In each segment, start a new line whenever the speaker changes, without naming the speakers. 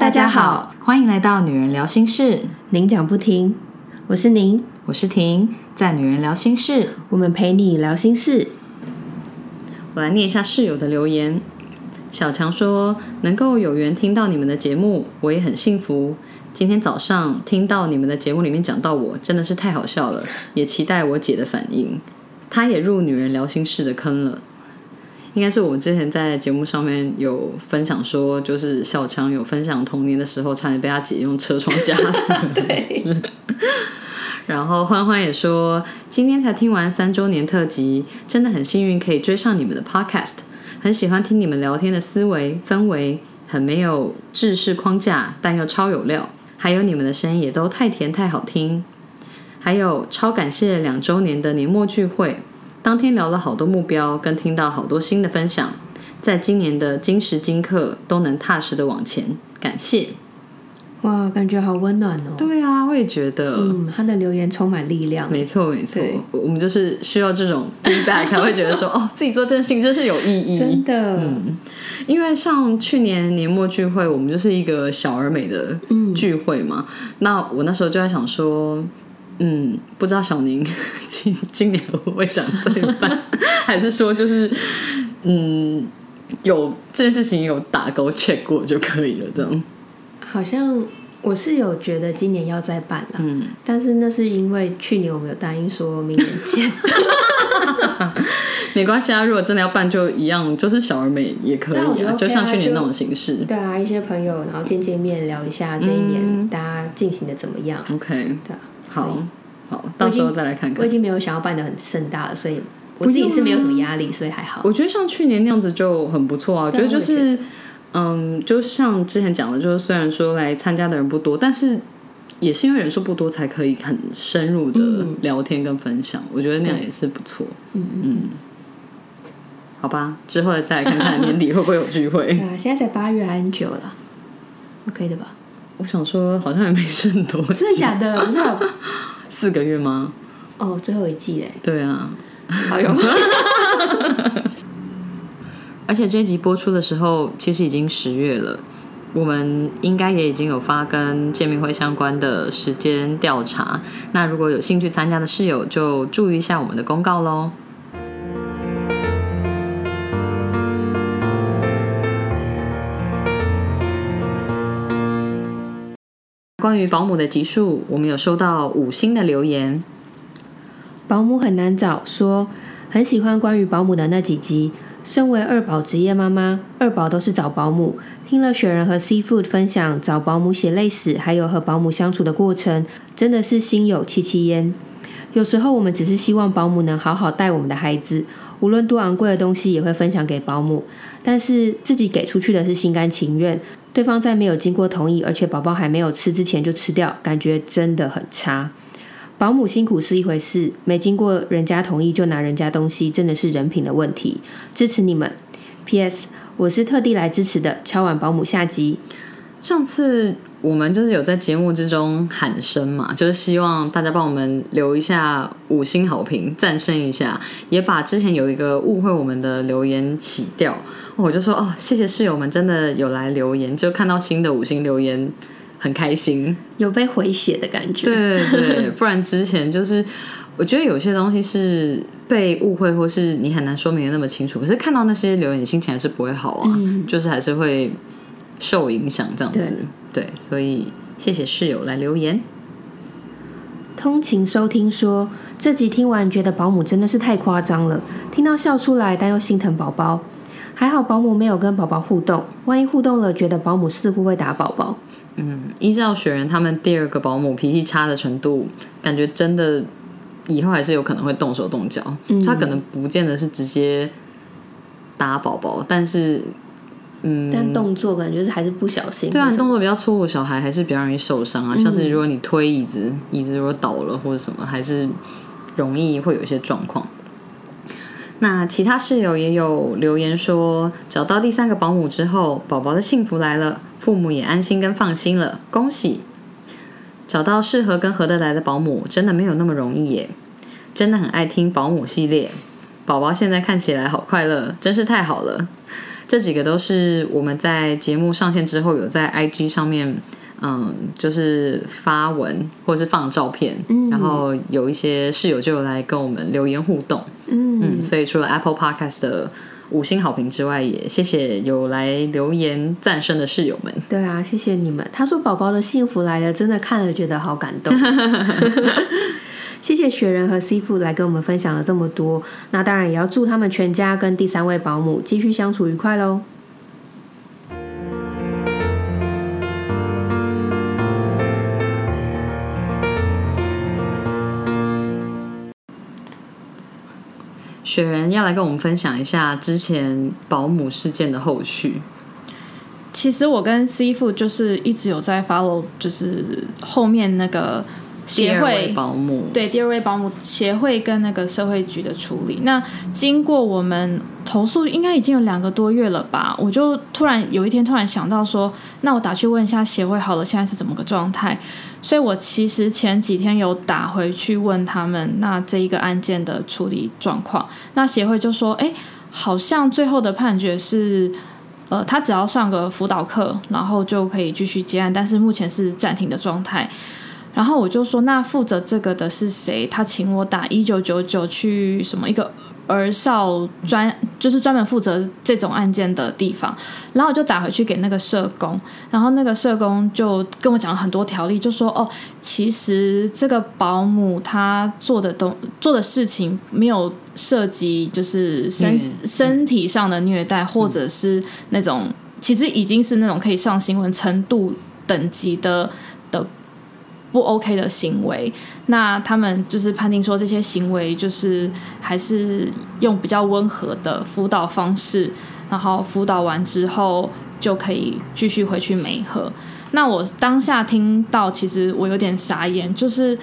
大家好，
欢迎来到女人聊心事，
您讲不停，我是您，
我是婷，在女人聊心事，
我们陪你聊心事。
我来念一下室友的留言。小强说：“能够有缘听到你们的节目，我也很幸福。今天早上听到你们的节目里面讲到我，真的是太好笑了，也期待我姐的反应。她也入女人聊心事的坑了。应该是我们之前在节目上面有分享说，就是小强有分享童年的时候，差点被他姐用车窗夹死。
对，
然后欢欢也说，今天才听完三周年特辑，真的很幸运可以追上你们的 podcast，很喜欢听你们聊天的思维氛围，很没有制式框架，但又超有料，还有你们的声音也都太甜太好听，还有超感谢两周年的年末聚会，当天聊了好多目标，跟听到好多新的分享，在今年的今时今刻都能踏实的往前，感谢。
哇，感觉好温暖哦。
对啊，我也觉得。
嗯，他的留言充满力量。
没错，没错，我们就是需要这种 feedback，才会觉得说，哦，自己做这件事情真是有意义。
真的，嗯
因为像去年年末聚会，我们就是一个小而美的聚会嘛。那我那时候就在想说，嗯，不知道小宁 今今年会不会想再办，还是说就是嗯，有这件事情有打勾 check 过就可以了，这样。
好像我是有觉得今年要再办了，嗯，但是那是因为去年我们有答应说明年见。
没关系啊，如果真的要办，就一样，就是小而美也可以啊，就像去年那种形式。
对啊，一些朋友，然后见见面，聊一下这一年大家进行的怎么样。
OK，
对啊，
好好，到时候再来看看
我已。经没有想要办的很盛大了，所以我自己是没有什么压力，所以还好。
我觉得像去年那样子就很不错啊，我觉得就是，嗯，就像之前讲的，就是虽然说来参加的人不多，但是也是因为人数不多，才可以很深入的聊天跟分享。我觉得那样也是不错。嗯嗯。好吧，之后再来看看年底会不会有聚会。
对啊，现在才八月还很久了，OK 的吧？
我想说，好像也没剩多，
真的假的？不是有
四个月吗？
哦，最后一季嘞，
对啊，
好用。
而且这一集播出的时候，其实已经十月了，我们应该也已经有发跟见面会相关的时间调查。那如果有兴趣参加的室友，就注意一下我们的公告喽。关于保姆的集数，我们有收到五星的留言，
保姆很难找，说很喜欢关于保姆的那几集。身为二宝职业妈妈，二宝都是找保姆。听了雪人和 Seafood 分享找保姆血泪史，还有和保姆相处的过程，真的是心有戚戚焉。有时候我们只是希望保姆能好好带我们的孩子，无论多昂贵的东西也会分享给保姆，但是自己给出去的是心甘情愿，对方在没有经过同意，而且宝宝还没有吃之前就吃掉，感觉真的很差。保姆辛苦是一回事，没经过人家同意就拿人家东西，真的是人品的问题。支持你们。P.S. 我是特地来支持的，敲碗保姆下集。
上次我们就是有在节目之中喊声嘛，就是希望大家帮我们留一下五星好评，赞声一下，也把之前有一个误会我们的留言洗掉。我就说哦，谢谢室友们真的有来留言，就看到新的五星留言很开心。
有被回血的感觉。
对对，不然之前就是我觉得有些东西是被误会，或是你很难说明的那么清楚。可是看到那些留言，你心情还是不会好啊，就是还是会受影响这样子。对，所以谢谢室友来留言。
通勤收听说这集听完觉得保姆真的是太夸张了，听到笑出来，但又心疼宝宝。还好保姆没有跟宝宝互动，万一互动了，觉得保姆似乎会打宝宝。
依照雪人他们第二个保姆脾气差的程度，感觉真的以后还是有可能会动手动脚。他可能不见得是直接打宝宝，但是嗯，
但动作感觉是还是不小心。
对啊，动作比较粗鲁，小孩还是比较容易受伤啊。像是如果你推椅子，椅子如果倒了或者什么，还是容易会有一些状况。那其他室友也有留言说，找到第三个保姆之后，宝宝的幸福来了，父母也安心跟放心了，恭喜！找到适合跟合得来的保姆，真的没有那么容易耶。真的很爱听保姆系列，宝宝现在看起来好快乐，真是太好了。这几个都是我们在节目上线之后有在 IG 上面，嗯，就是发文或者是放照片，然后有一些室友就有来跟我们留言互动，嗯，所以除了 Apple Podcast 的五星好评之外，也谢谢有来留言赞声的室友们。
对啊，谢谢你们。他说宝宝的幸福来了，真的看了觉得好感动。谢谢雪人和 C 父来跟我们分享了这么多，那当然也要祝他们全家跟第三位保姆继续相处愉快喽。
雪人要来跟我们分享一下之前保姆事件的后续。
其实我跟 C 父就是一直有在 follow，就是后面那个协会
保姆
对第二位保姆协会跟那个社会局的处理。那经过我们投诉，应该已经有两个多月了吧？我就突然有一天突然想到说，那我打去问一下协会好了，现在是怎么个状态？所以我其实前几天有打回去问他们，那这一个案件的处理状况，那协会就说，哎，好像最后的判决是，呃，他只要上个辅导课，然后就可以继续接案，但是目前是暂停的状态。然后我就说，那负责这个的是谁？他请我打一九九九去什么一个儿少专，就是专门负责这种案件的地方。然后我就打回去给那个社工，然后那个社工就跟我讲了很多条例，就说哦，其实这个保姆她做的东做的事情没有涉及就是身身体上的虐待，或者是那种其实已经是那种可以上新闻程度等级的的。不 OK 的行为，那他们就是判定说这些行为就是还是用比较温和的辅导方式，然后辅导完之后就可以继续回去美和。那我当下听到，其实我有点傻眼，就是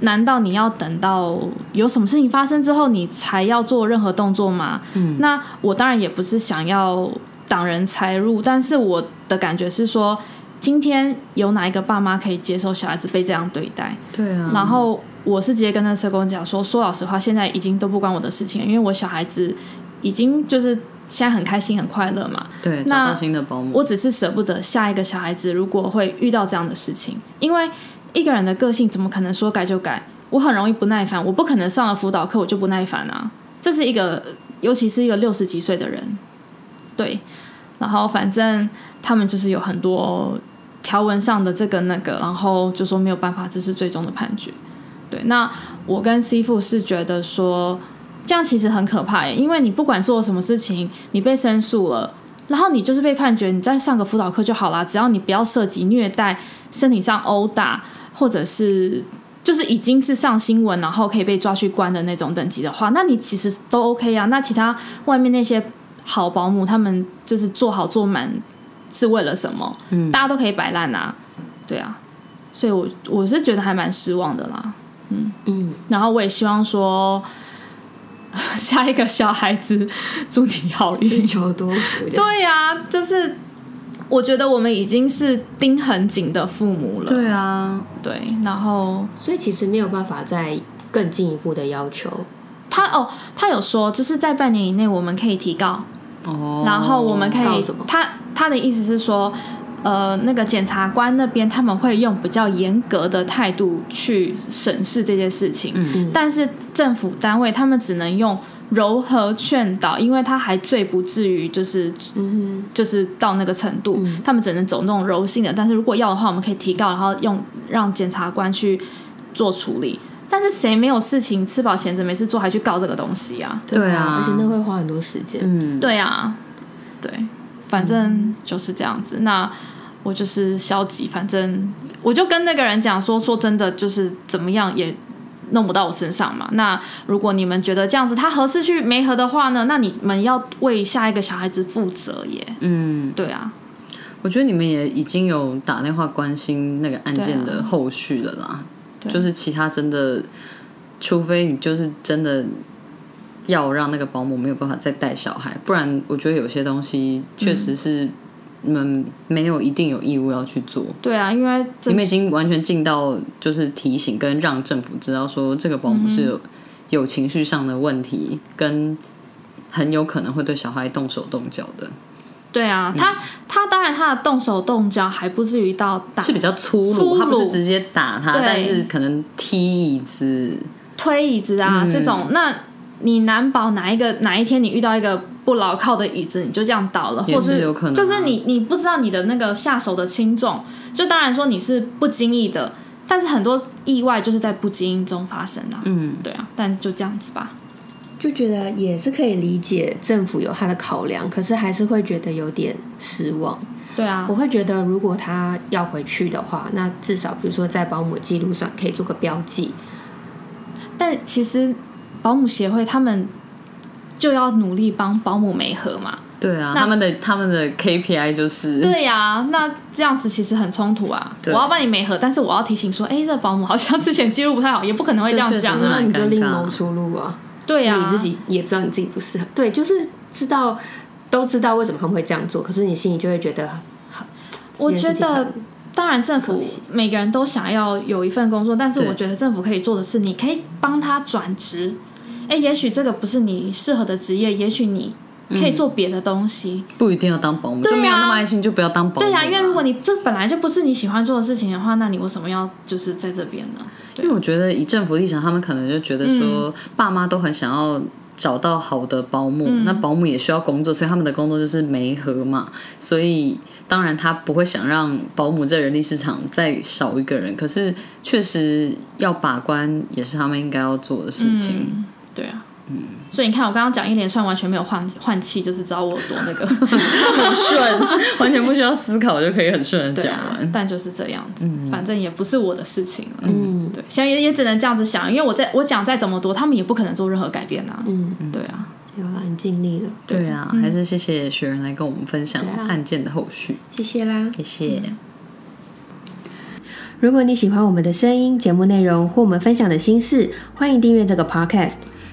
难道你要等到有什么事情发生之后，你才要做任何动作吗？嗯，那我当然也不是想要挡人财入，但是我的感觉是说。今天有哪一个爸妈可以接受小孩子被这样对待？
对啊。
然后我是直接跟那社工讲说，说老实话，现在已经都不关我的事情，因为我小孩子已经就是现在很开心很快乐嘛。
对，找到新的保姆。
我只是舍不得下一个小孩子如果会遇到这样的事情，因为一个人的个性怎么可能说改就改？我很容易不耐烦，我不可能上了辅导课我就不耐烦啊。这是一个，尤其是一个六十几岁的人，对。然后反正他们就是有很多。条文上的这个那个，然后就说没有办法，这是最终的判决。对，那我跟 C 父是觉得说，这样其实很可怕耶，因为你不管做什么事情，你被申诉了，然后你就是被判决，你再上个辅导课就好啦，只要你不要涉及虐待、身体上殴打，或者是就是已经是上新闻，然后可以被抓去关的那种等级的话，那你其实都 OK 啊。那其他外面那些好保姆，他们就是做好做满。是为了什么？嗯，大家都可以摆烂啊，对啊，所以我我是觉得还蛮失望的啦，嗯嗯，然后我也希望说，下一个小孩子祝你好运，
求多福。
对呀，就是我觉得我们已经是盯很紧的父母了，
对啊，
对，然后
所以其实没有办法再更进一步的要求。
他哦，他有说就是在半年以内我们可以提高。然后我们可以，他他的意思是说，呃，那个检察官那边他们会用比较严格的态度去审视这件事情，嗯。但是政府单位他们只能用柔和劝导，因为他还最不至于就是，嗯就是到那个程度，他们只能走那种柔性的，但是如果要的话，我们可以提告，然后用让检察官去做处理。但是谁没有事情吃饱闲着没事做还去告这个东西啊？
对啊，
而且那会花很多时间。
嗯，对啊，对，反正就是这样子。那我就是消极，反正我就跟那个人讲说，说真的，就是怎么样也弄不到我身上嘛。那如果你们觉得这样子他合适去没合的话呢，那你们要为下一个小孩子负责耶。嗯，对啊，
我觉得你们也已经有打电话关心那个案件的后续了啦。就是其他真的，除非你就是真的要让那个保姆没有办法再带小孩，不然我觉得有些东西确实是你们没有一定有义务要去做。
对啊，因为
你们已经完全尽到就是提醒跟让政府知道说这个保姆是有有情绪上的问题，跟很有可能会对小孩动手动脚的。
对啊，他他当然他的动手动脚还不至于到打
是比较粗
粗
鲁，他不是直接打他，
对。
但是可能踢椅子，
推椅子啊、
嗯。
这种，那你难保哪一个哪一天你遇到一个不牢靠的椅子，你就这样倒了，
也
或
是有可能啊。
就是你你不知道你的那个下手的轻重，就当然说你是不经意的，但是很多意外就是在不经意中发生啊。
嗯，
对啊，但就这样子吧。
就觉得也是可以理解政府有他的考量，可是还是会觉得有点失望。
对啊
我，会觉得，如果他要回去的话，那至少比如说在保姆记录上可以做个标记。
但其实保姆协会他们就要努力帮保姆媒合嘛。
对啊，
那
他们的他们的 KPI 就是
对呀、那这样子其实很冲突啊。我要帮你媒合，但是我要提醒说，哎、这保姆好像之前记录不太好，也不可能会这样讲
那你就另谋出路啊！
对呀、
你自己也知道你自己不适合，对，就是知道都知道为什么他们会这样做，可是你心里就会觉得，
我觉得，当然政府每个人都想要有一份工作，但是我觉得政府可以做的是，你可以帮他转职。哎，也许这个不是你适合的职业，也许你可以做别的东西。
不一定要当保姆，
对啊
就没有那么爱心就不要当保姆啊。
对呀、因为如果你这本来就不是你喜欢做的事情的话，那你为什么要就是在这边呢？
因为我觉得以政府立场，他们可能就觉得
嗯
说，爸妈都很想要找到好的保姆，
嗯
那保姆也需要工作，所以他们的工作就是媒合嘛，所以当然他不会想让保姆在人力市场再少一个人，可是确实要把关也是他们应该要做的事情。
嗯，对啊。嗯所以你看，我刚刚讲一连串完全没有换换气，就是知道我有多那个。
很顺，完全不需要思考就可以很顺的讲完。，
但就是这样子，反正也不是我的事情了。
嗯
对，现在也也只能这样子想，因为我在我讲再怎么多，他们也不可能做任何改变啊。
嗯，
对啊，
有了，你尽力了，
对啊，还是谢谢雪人来跟我们分享案件的后续，
谢谢啦。
谢谢。
如果你喜欢我们的声音、节目内容或我们分享的心事，欢迎订阅这个 podcast。